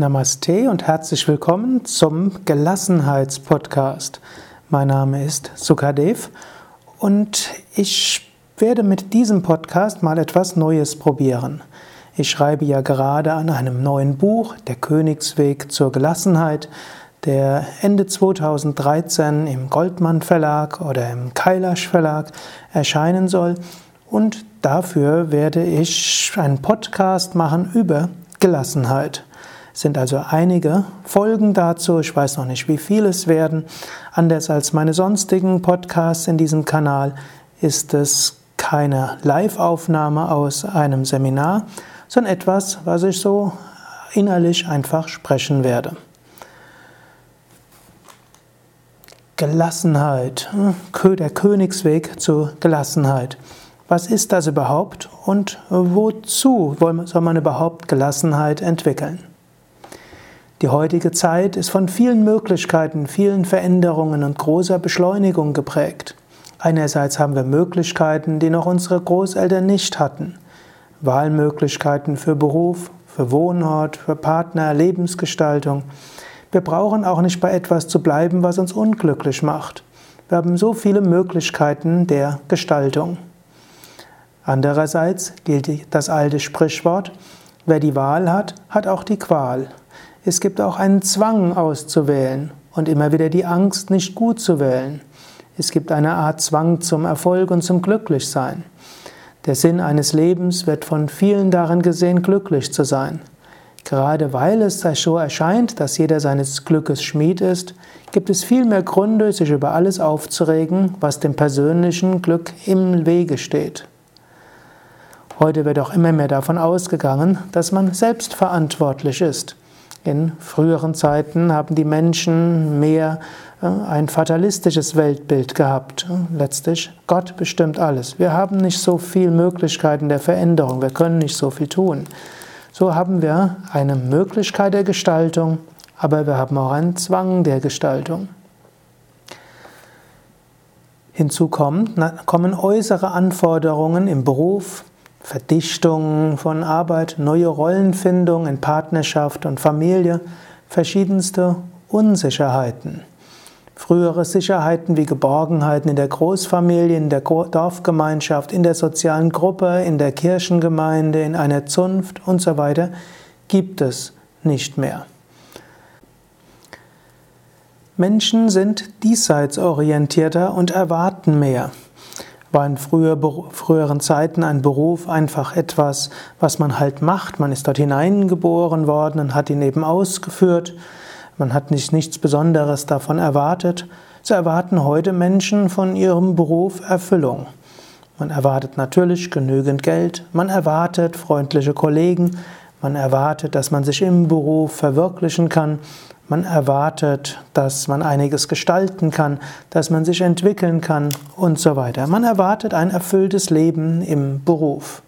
Namaste und herzlich willkommen zum Gelassenheitspodcast. Mein Name ist Sukadev und ich werde mit diesem Podcast mal etwas Neues probieren. Ich schreibe ja gerade an einem neuen Buch, Der Königsweg zur Gelassenheit, der Ende 2013 im Goldmann Verlag oder im Kailash Verlag erscheinen soll. Und dafür werde ich einen Podcast machen über Gelassenheit sind also einige Folgen dazu. Ich weiß noch nicht, wie viele es werden. Anders als meine sonstigen Podcasts in diesem Kanal ist es keine Live-Aufnahme aus einem Seminar, sondern etwas, was ich so innerlich einfach sprechen werde. Gelassenheit, der Königsweg zur Gelassenheit. Was ist das überhaupt und wozu soll man überhaupt Gelassenheit entwickeln? Die heutige Zeit ist von vielen Möglichkeiten, vielen Veränderungen und großer Beschleunigung geprägt. Einerseits haben wir Möglichkeiten, die noch unsere Großeltern nicht hatten. Wahlmöglichkeiten für Beruf, für Wohnort, für Partner, Lebensgestaltung. Wir brauchen auch nicht bei etwas zu bleiben, was uns unglücklich macht. Wir haben so viele Möglichkeiten der Gestaltung. Andererseits gilt das alte Sprichwort, wer die Wahl hat, hat auch die Qual. Es gibt auch einen Zwang auszuwählen und immer wieder die Angst, nicht gut zu wählen. Es gibt eine Art Zwang zum Erfolg und zum Glücklichsein. Der Sinn eines Lebens wird von vielen darin gesehen, glücklich zu sein. Gerade weil es so erscheint, dass jeder seines Glückes Schmied ist, gibt es viel mehr Gründe, sich über alles aufzuregen, was dem persönlichen Glück im Wege steht. Heute wird auch immer mehr davon ausgegangen, dass man selbstverantwortlich ist. In früheren Zeiten haben die Menschen mehr äh, ein fatalistisches Weltbild gehabt. Letztlich, Gott bestimmt alles. Wir haben nicht so viele Möglichkeiten der Veränderung, wir können nicht so viel tun. So haben wir eine Möglichkeit der Gestaltung, aber wir haben auch einen Zwang der Gestaltung. Hinzu kommen, kommen äußere Anforderungen im Beruf, Verdichtung von Arbeit, neue Rollenfindung in Partnerschaft und Familie, verschiedenste Unsicherheiten. Frühere Sicherheiten wie Geborgenheiten in der Großfamilie, in der Dorfgemeinschaft, in der sozialen Gruppe, in der Kirchengemeinde, in einer Zunft und so weiter gibt es nicht mehr. Menschen sind diesseitsorientierter und erwarten mehr war in früher, früheren Zeiten ein Beruf einfach etwas, was man halt macht. Man ist dort hineingeboren worden und hat ihn eben ausgeführt. Man hat nicht, nichts Besonderes davon erwartet. So erwarten heute Menschen von ihrem Beruf Erfüllung. Man erwartet natürlich genügend Geld, man erwartet freundliche Kollegen, man erwartet, dass man sich im Beruf verwirklichen kann, man erwartet, dass man einiges gestalten kann, dass man sich entwickeln kann und so weiter. Man erwartet ein erfülltes Leben im Beruf.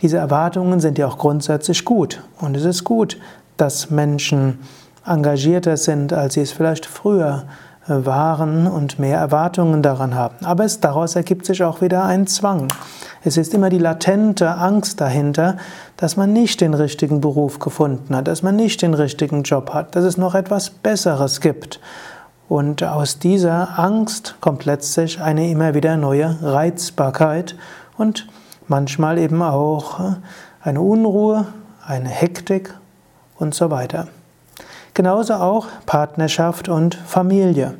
Diese Erwartungen sind ja auch grundsätzlich gut. Und es ist gut, dass Menschen engagierter sind, als sie es vielleicht früher waren und mehr Erwartungen daran haben. Aber es, daraus ergibt sich auch wieder ein Zwang. Es ist immer die latente Angst dahinter, dass man nicht den richtigen Beruf gefunden hat, dass man nicht den richtigen Job hat, dass es noch etwas Besseres gibt. Und aus dieser Angst kommt letztlich eine immer wieder neue Reizbarkeit und manchmal eben auch eine Unruhe, eine Hektik und so weiter. Genauso auch Partnerschaft und Familie.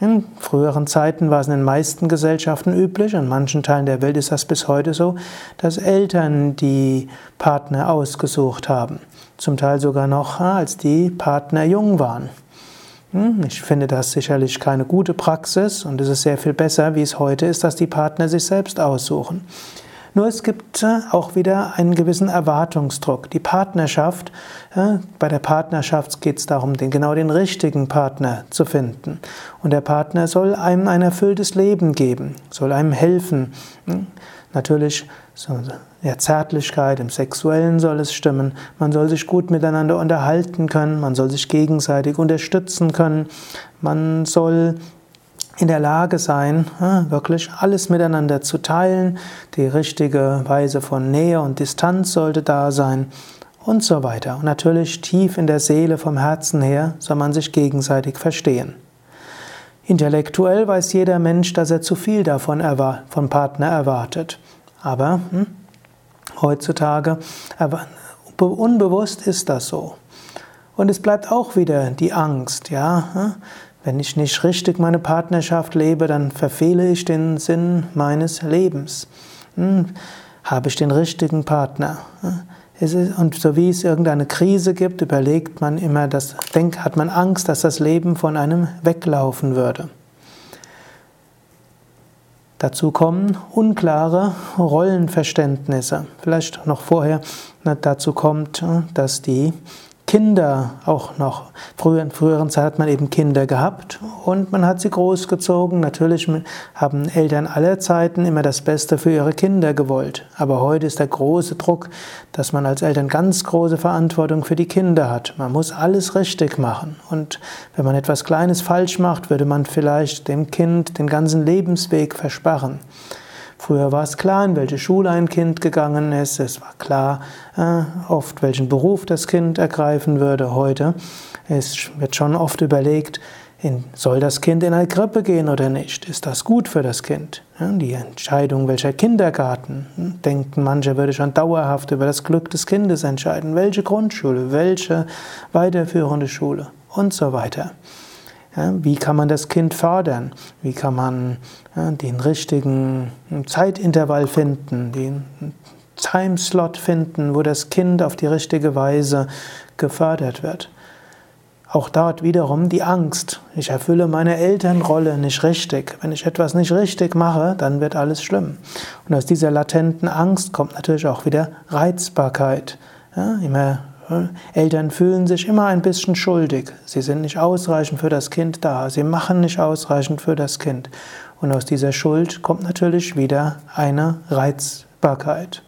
In früheren Zeiten war es in den meisten Gesellschaften üblich, in manchen Teilen der Welt ist das bis heute so, dass Eltern die Partner ausgesucht haben. Zum Teil sogar noch, als die Partner jung waren. Hm, ich finde das sicherlich keine gute Praxis und es ist sehr viel besser, wie es heute ist, dass die Partner sich selbst aussuchen. Nur es gibt äh, auch wieder einen gewissen Erwartungsdruck. Die Partnerschaft, äh, bei der Partnerschaft geht es darum, den, genau den richtigen Partner zu finden. Und der Partner soll einem ein erfülltes Leben geben, soll einem helfen. Hm? Natürlich so der Zärtlichkeit, im Sexuellen soll es stimmen. Man soll sich gut miteinander unterhalten können, man soll sich gegenseitig unterstützen können, man soll in der Lage sein, wirklich alles miteinander zu teilen. Die richtige Weise von Nähe und Distanz sollte da sein. und so weiter. Und natürlich tief in der Seele vom Herzen her soll man sich gegenseitig verstehen. Intellektuell weiß jeder Mensch, dass er zu viel davon vom Partner erwartet. Aber hm, heutzutage unbewusst ist das so. Und es bleibt auch wieder die Angst, ja. Hm, wenn ich nicht richtig meine Partnerschaft lebe, dann verfehle ich den Sinn meines Lebens. Hm, habe ich den richtigen Partner? Hm, und so wie es irgendeine Krise gibt, überlegt man immer, das, denk, hat man Angst, dass das Leben von einem weglaufen würde. Dazu kommen unklare Rollenverständnisse. Vielleicht noch vorher dazu kommt, dass die Kinder auch noch. Früher, in früheren Zeiten hat man eben Kinder gehabt und man hat sie großgezogen. Natürlich haben Eltern aller Zeiten immer das Beste für ihre Kinder gewollt. Aber heute ist der große Druck, dass man als Eltern ganz große Verantwortung für die Kinder hat. Man muss alles richtig machen. Und wenn man etwas Kleines falsch macht, würde man vielleicht dem Kind den ganzen Lebensweg versperren. Früher war es klar, in welche Schule ein Kind gegangen ist. Es war klar, äh, oft welchen Beruf das Kind ergreifen würde. Heute es wird schon oft überlegt, soll das Kind in eine Krippe gehen oder nicht? Ist das gut für das Kind? Die Entscheidung, welcher Kindergarten, hm, denken manche, würde schon dauerhaft über das Glück des Kindes entscheiden. Welche Grundschule, welche weiterführende Schule und so weiter. Wie kann man das Kind fördern? Wie kann man den richtigen Zeitintervall finden, den Timeslot finden, wo das Kind auf die richtige Weise gefördert wird? Auch dort wiederum die Angst. Ich erfülle meine Elternrolle nicht richtig. Wenn ich etwas nicht richtig mache, dann wird alles schlimm. Und aus dieser latenten Angst kommt natürlich auch wieder Reizbarkeit. Ja, immer Eltern fühlen sich immer ein bisschen schuldig. Sie sind nicht ausreichend für das Kind da. Sie machen nicht ausreichend für das Kind. Und aus dieser Schuld kommt natürlich wieder eine Reizbarkeit.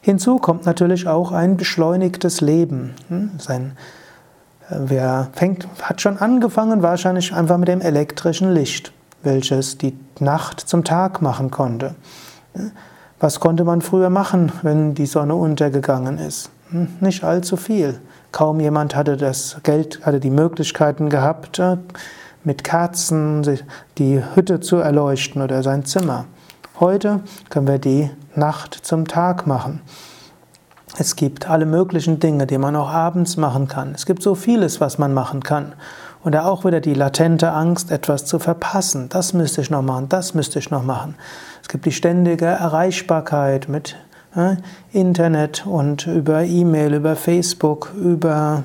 Hinzu kommt natürlich auch ein beschleunigtes Leben. Hm, sein, äh, wer fängt, hat schon angefangen wahrscheinlich einfach mit dem elektrischen Licht, welches die Nacht zum Tag machen konnte. Was konnte man früher machen, wenn die Sonne untergegangen ist? Hm, nicht allzu viel. Kaum jemand hatte das Geld, hatte die Möglichkeiten gehabt, äh, mit Kerzen die Hütte zu erleuchten oder sein Zimmer. Heute können wir die Nacht zum Tag machen. Es gibt alle möglichen Dinge, die man auch abends machen kann. Es gibt so vieles, was man machen kann. Und da auch wieder die latente Angst, etwas zu verpassen. Das müsste ich noch machen, das müsste ich noch machen. Es gibt die ständige Erreichbarkeit mit Internet und über E-Mail, über Facebook, über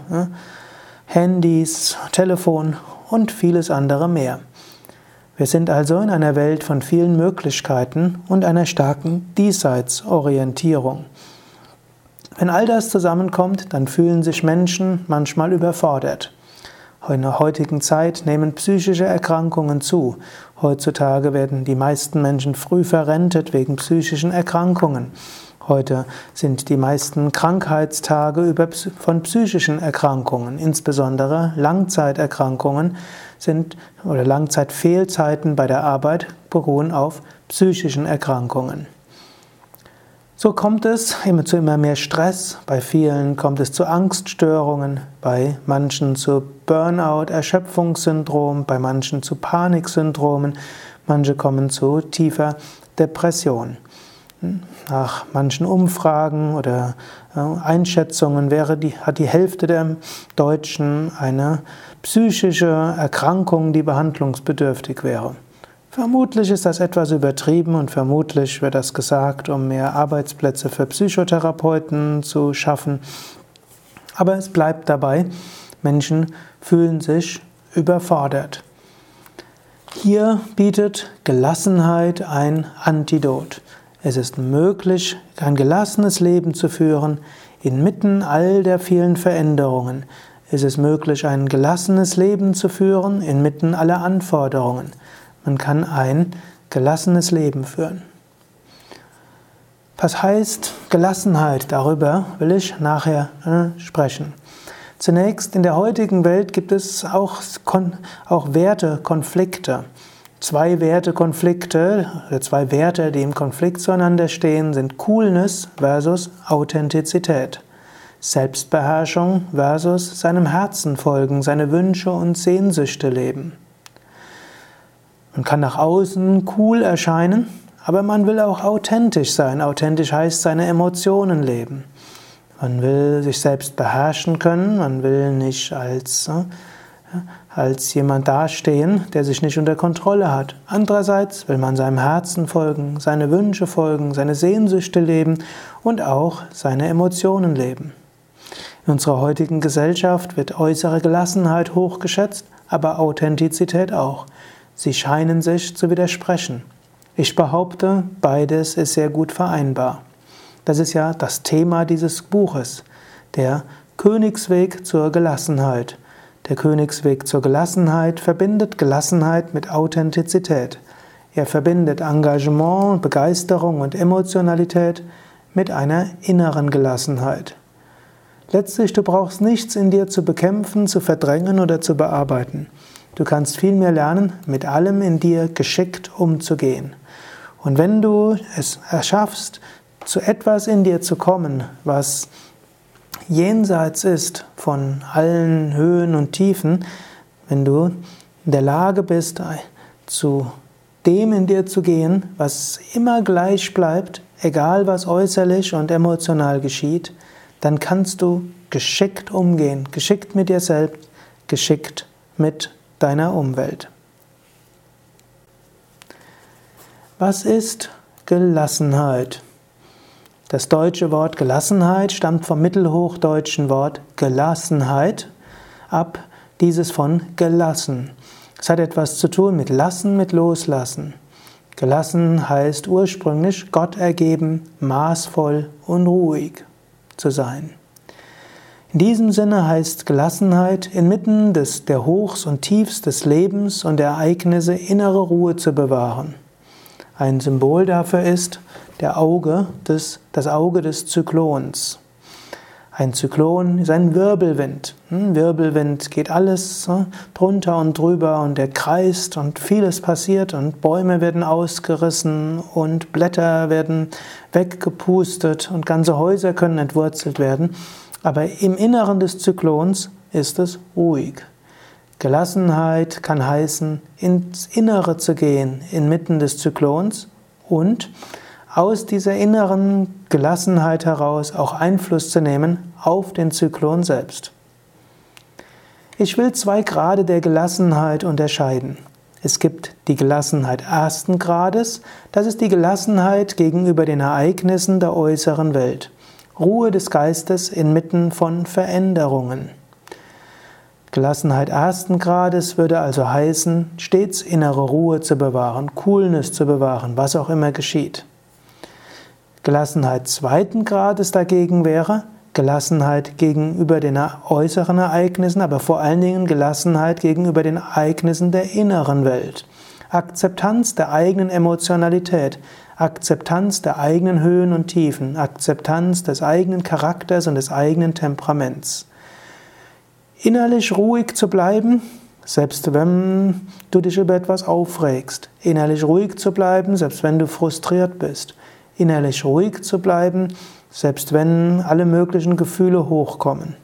Handys, Telefon und vieles andere mehr. Wir sind also in einer Welt von vielen Möglichkeiten und einer starken Diesseitsorientierung. Wenn all das zusammenkommt, dann fühlen sich Menschen manchmal überfordert. In der heutigen Zeit nehmen psychische Erkrankungen zu. Heutzutage werden die meisten Menschen früh verrentet wegen psychischen Erkrankungen. Heute sind die meisten Krankheitstage von psychischen Erkrankungen, insbesondere Langzeiterkrankungen sind oder Langzeitfehlzeiten bei der Arbeit beruhen auf psychischen Erkrankungen. So kommt es immer zu immer mehr Stress, bei vielen kommt es zu Angststörungen, bei manchen zu Burnout, Erschöpfungssyndrom, bei manchen zu Paniksyndromen, manche kommen zu tiefer Depression. Nach manchen Umfragen oder äh, Einschätzungen wäre die, hat die Hälfte der Deutschen eine psychische Erkrankung, die behandlungsbedürftig wäre. Vermutlich ist das etwas übertrieben und vermutlich wird das gesagt, um mehr Arbeitsplätze für Psychotherapeuten zu schaffen. Aber es bleibt dabei, Menschen fühlen sich überfordert. Hier bietet Gelassenheit ein Antidot. Es ist möglich, ein gelassenes Leben zu führen inmitten all der vielen Veränderungen. Es ist möglich, ein gelassenes Leben zu führen inmitten aller Anforderungen. Man kann ein gelassenes Leben führen. Was heißt Gelassenheit? Darüber will ich nachher äh, sprechen. Zunächst, in der heutigen Welt gibt es auch, auch Wertekonflikte. Zwei Wertekonflikte oder zwei Werte, die im Konflikt zueinander stehen, sind Coolness versus Authentizität. Selbstbeherrschung versus seinem Herzen folgen, seine Wünsche und Sehnsüchte leben. Man kann nach außen cool erscheinen, aber man will auch authentisch sein. Authentisch heißt seine Emotionen leben. Man will sich selbst beherrschen können, man will nicht als, äh, als jemand dastehen, der sich nicht unter Kontrolle hat. Andererseits will man seinem Herzen folgen, seine Wünsche folgen, seine Sehnsüchte leben und auch seine Emotionen leben. In unserer heutigen Gesellschaft wird äußere Gelassenheit hochgeschätzt, aber Authentizität auch. Sie scheinen sich zu widersprechen. Ich behaupte, beides ist sehr gut vereinbar. Das ist ja das Thema dieses Buches, der Königsweg zur Gelassenheit. Der Königsweg zur Gelassenheit verbindet Gelassenheit mit Authentizität. Er verbindet Engagement, Begeisterung und Emotionalität mit einer inneren Gelassenheit. Letztlich, du brauchst nichts in dir zu bekämpfen, zu verdrängen oder zu bearbeiten. Du kannst vielmehr lernen, mit allem in dir geschickt umzugehen. Und wenn du es erschaffst, zu etwas in dir zu kommen, was jenseits ist von allen Höhen und Tiefen, wenn du in der Lage bist, zu dem in dir zu gehen, was immer gleich bleibt, egal was äußerlich und emotional geschieht, dann kannst du geschickt umgehen, geschickt mit dir selbst, geschickt mit deiner Umwelt. Was ist Gelassenheit? Das deutsche Wort Gelassenheit stammt vom mittelhochdeutschen Wort Gelassenheit ab, dieses von gelassen. Es hat etwas zu tun mit lassen, mit loslassen. Gelassen heißt ursprünglich Gott ergeben, maßvoll und ruhig zu sein. In diesem Sinne heißt Gelassenheit, inmitten des, der Hochs und Tiefs des Lebens und der Ereignisse innere Ruhe zu bewahren. Ein Symbol dafür ist der Auge des, das Auge des Zyklons. Ein Zyklon ist ein Wirbelwind. Hm, Wirbelwind geht alles hm, drunter und drüber und er kreist und vieles passiert und Bäume werden ausgerissen und Blätter werden weggepustet und ganze Häuser können entwurzelt werden. Aber im Inneren des Zyklons ist es ruhig. Gelassenheit kann heißen, ins Innere zu gehen, inmitten des Zyklons und aus dieser inneren Gelassenheit heraus auch Einfluss zu nehmen auf den Zyklon selbst. Ich will zwei Grade der Gelassenheit unterscheiden. Es gibt die Gelassenheit ersten Grades, das ist die Gelassenheit gegenüber den Ereignissen der äußeren Welt. Ruhe des Geistes inmitten von Veränderungen. Gelassenheit ersten Grades würde also heißen, stets innere Ruhe zu bewahren, Coolness zu bewahren, was auch immer geschieht. Gelassenheit zweiten Grades dagegen wäre Gelassenheit gegenüber den äußeren Ereignissen, aber vor allen Dingen Gelassenheit gegenüber den Ereignissen der inneren Welt. Akzeptanz der eigenen Emotionalität, Akzeptanz der eigenen Höhen und Tiefen, Akzeptanz des eigenen Charakters und des eigenen Temperaments innerlich ruhig zu bleiben, selbst wenn du dich über etwas aufregst, innerlich ruhig zu bleiben, selbst wenn du frustriert bist, innerlich ruhig zu bleiben, selbst wenn alle möglichen Gefühle hochkommen.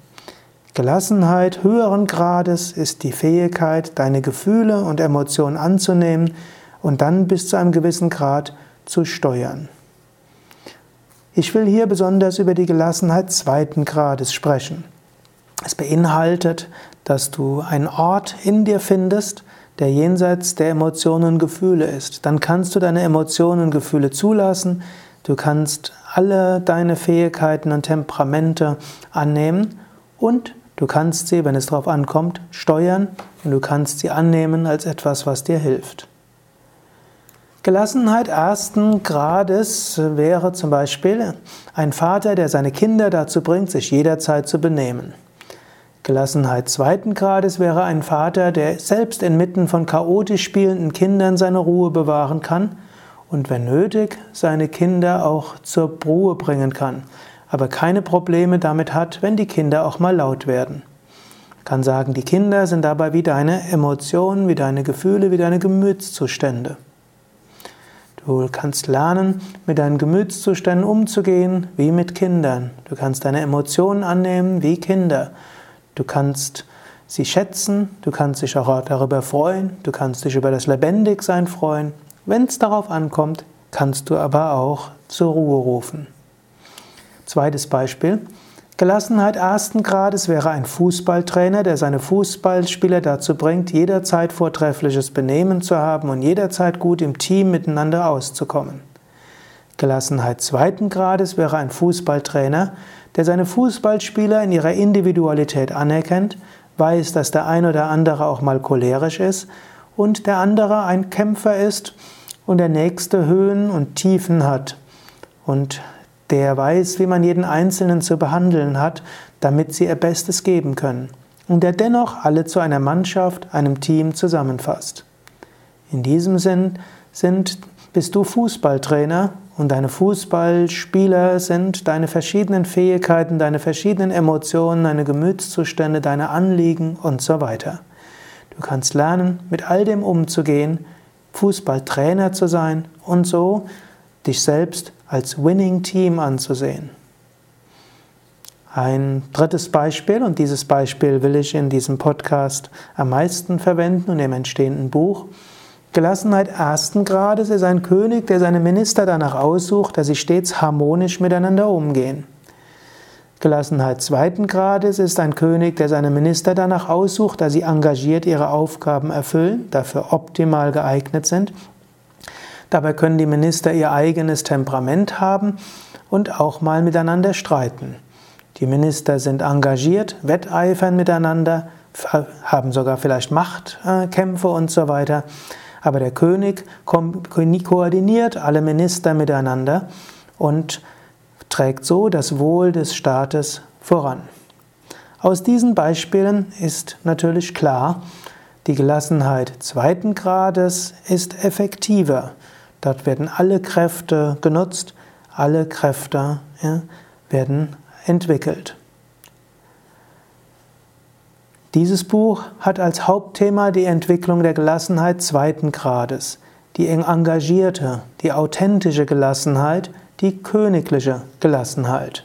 Gelassenheit höheren Grades ist die Fähigkeit, deine Gefühle und Emotionen anzunehmen und dann bis zu einem gewissen Grad zu steuern. Ich will hier besonders über die Gelassenheit zweiten Grades sprechen. Es beinhaltet, dass du einen Ort in dir findest, der jenseits der Emotionen und Gefühle ist. Dann kannst du deine Emotionen und Gefühle zulassen. Du kannst alle deine Fähigkeiten und Temperamente annehmen und du kannst sie, wenn es darauf ankommt, steuern und du kannst sie annehmen als etwas, was dir hilft. Gelassenheit ersten Grades wäre zum Beispiel ein Vater, der seine Kinder dazu bringt, sich jederzeit zu benehmen. Gelassenheit zweiten Grades wäre ein Vater, der selbst inmitten von chaotisch spielenden Kindern seine Ruhe bewahren kann und wenn nötig seine Kinder auch zur Ruhe bringen kann, aber keine Probleme damit hat, wenn die Kinder auch mal laut werden. kann sagen, die Kinder sind dabei wie deine Emotionen, wie deine Gefühle, wie deine Gemütszustände. Du kannst lernen, mit deinen Gemütszuständen umzugehen, wie mit Kindern. Du kannst deine Emotionen annehmen, wie Kinder. Du kannst sie schätzen, du kannst dich auch darüber freuen, du kannst dich über das Lebendigsein freuen. Wenn es darauf ankommt, kannst du aber auch zur Ruhe rufen. Zweites Beispiel. Gelassenheit ersten Grades wäre ein Fußballtrainer, der seine Fußballspieler dazu bringt, jederzeit vortreffliches Benehmen zu haben und jederzeit gut im Team miteinander auszukommen. Gelassenheit zweiten Grades wäre ein Fußballtrainer, der seine Fußballspieler in ihrer Individualität anerkennt, weiß, dass der ein oder andere auch mal cholerisch ist und der andere ein Kämpfer ist und der nächste Höhen und Tiefen hat und der weiß, wie man jeden Einzelnen zu behandeln hat, damit sie ihr Bestes geben können. Und der dennoch alle zu einer Mannschaft, einem Team zusammenfasst. In diesem Sinn sind, bist du Fußballtrainer und deine Fußballspieler sind deine verschiedenen Fähigkeiten, deine verschiedenen Emotionen, deine Gemütszustände, deine Anliegen und so weiter. Du kannst lernen, mit all dem umzugehen, Fußballtrainer zu sein und so dich selbst als Winning Team anzusehen. Ein drittes Beispiel, und dieses Beispiel will ich in diesem Podcast am meisten verwenden und im entstehenden Buch. Gelassenheit ersten Grades ist ein König, der seine Minister danach aussucht, dass sie stets harmonisch miteinander umgehen. Gelassenheit zweiten Grades ist ein König, der seine Minister danach aussucht, dass sie engagiert ihre Aufgaben erfüllen, dafür optimal geeignet sind Dabei können die Minister ihr eigenes Temperament haben und auch mal miteinander streiten. Die Minister sind engagiert, wetteifern miteinander, haben sogar vielleicht Machtkämpfe und so weiter. Aber der König koordiniert alle Minister miteinander und trägt so das Wohl des Staates voran. Aus diesen Beispielen ist natürlich klar, die Gelassenheit zweiten Grades ist effektiver. Dort werden alle Kräfte genutzt, alle Kräfte ja, werden entwickelt. Dieses Buch hat als Hauptthema die Entwicklung der Gelassenheit zweiten Grades, die engagierte, die authentische Gelassenheit, die königliche Gelassenheit.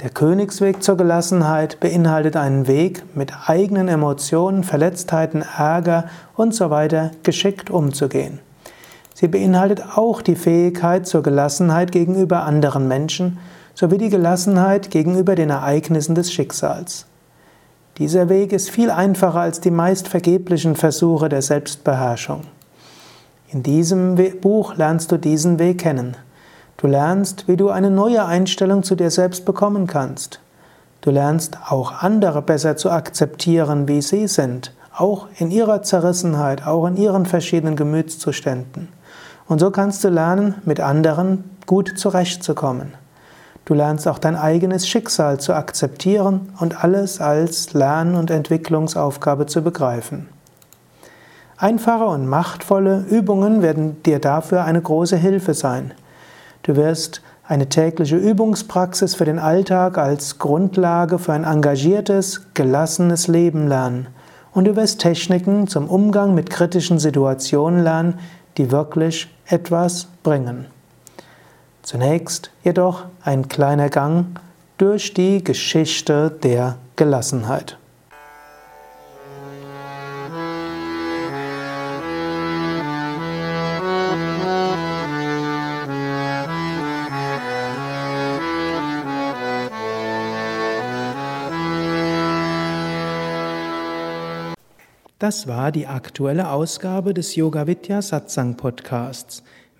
Der Königsweg zur Gelassenheit beinhaltet einen Weg, mit eigenen Emotionen, Verletztheiten, Ärger und so weiter geschickt umzugehen. Sie beinhaltet auch die Fähigkeit zur Gelassenheit gegenüber anderen Menschen sowie die Gelassenheit gegenüber den Ereignissen des Schicksals. Dieser Weg ist viel einfacher als die meist vergeblichen Versuche der Selbstbeherrschung. In diesem Buch lernst du diesen Weg kennen. Du lernst, wie du eine neue Einstellung zu dir selbst bekommen kannst. Du lernst auch andere besser zu akzeptieren, wie sie sind, auch in ihrer Zerrissenheit, auch in ihren verschiedenen Gemütszuständen. Und so kannst du lernen, mit anderen gut zurechtzukommen. Du lernst auch dein eigenes Schicksal zu akzeptieren und alles als Lern- und Entwicklungsaufgabe zu begreifen. Einfache und machtvolle Übungen werden dir dafür eine große Hilfe sein. Du wirst eine tägliche Übungspraxis für den Alltag als Grundlage für ein engagiertes, gelassenes Leben lernen. Und du wirst Techniken zum Umgang mit kritischen Situationen lernen, die wirklich etwas bringen. Zunächst jedoch ein kleiner Gang durch die Geschichte der Gelassenheit. Das war die aktuelle Ausgabe des Yoga Vidya Satsang Podcasts.